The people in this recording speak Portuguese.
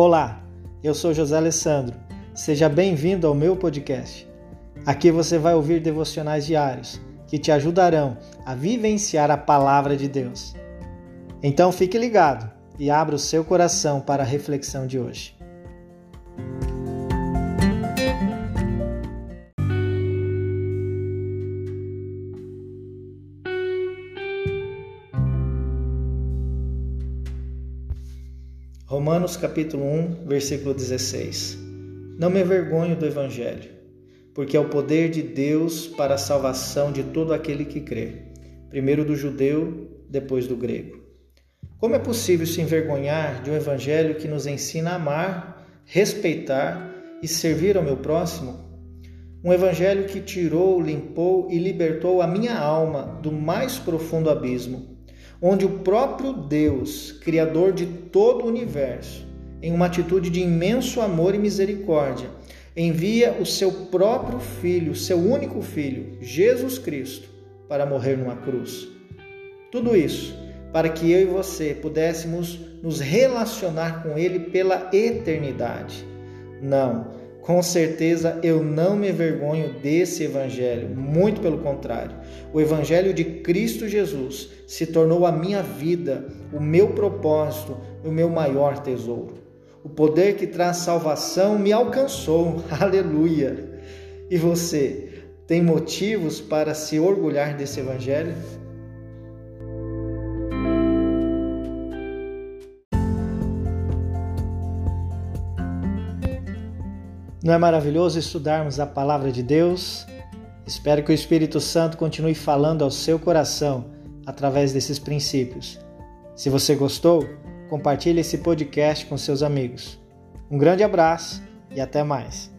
Olá, eu sou José Alessandro. Seja bem-vindo ao meu podcast. Aqui você vai ouvir devocionais diários que te ajudarão a vivenciar a palavra de Deus. Então fique ligado e abra o seu coração para a reflexão de hoje. Romanos capítulo 1, versículo 16. Não me envergonho do evangelho, porque é o poder de Deus para a salvação de todo aquele que crê, primeiro do judeu, depois do grego. Como é possível se envergonhar de um evangelho que nos ensina a amar, respeitar e servir ao meu próximo? Um evangelho que tirou, limpou e libertou a minha alma do mais profundo abismo onde o próprio Deus, Criador de todo o universo, em uma atitude de imenso amor e misericórdia, envia o seu próprio Filho, seu único Filho, Jesus Cristo, para morrer numa cruz. Tudo isso para que eu e você pudéssemos nos relacionar com Ele pela eternidade. Não, com certeza eu não me envergonho desse evangelho, muito pelo contrário. O evangelho de Cristo Jesus se tornou a minha vida, o meu propósito, o meu maior tesouro. O poder que traz salvação me alcançou. Aleluia! E você tem motivos para se orgulhar desse evangelho? Não é maravilhoso estudarmos a palavra de Deus? Espero que o Espírito Santo continue falando ao seu coração através desses princípios. Se você gostou, compartilhe esse podcast com seus amigos. Um grande abraço e até mais.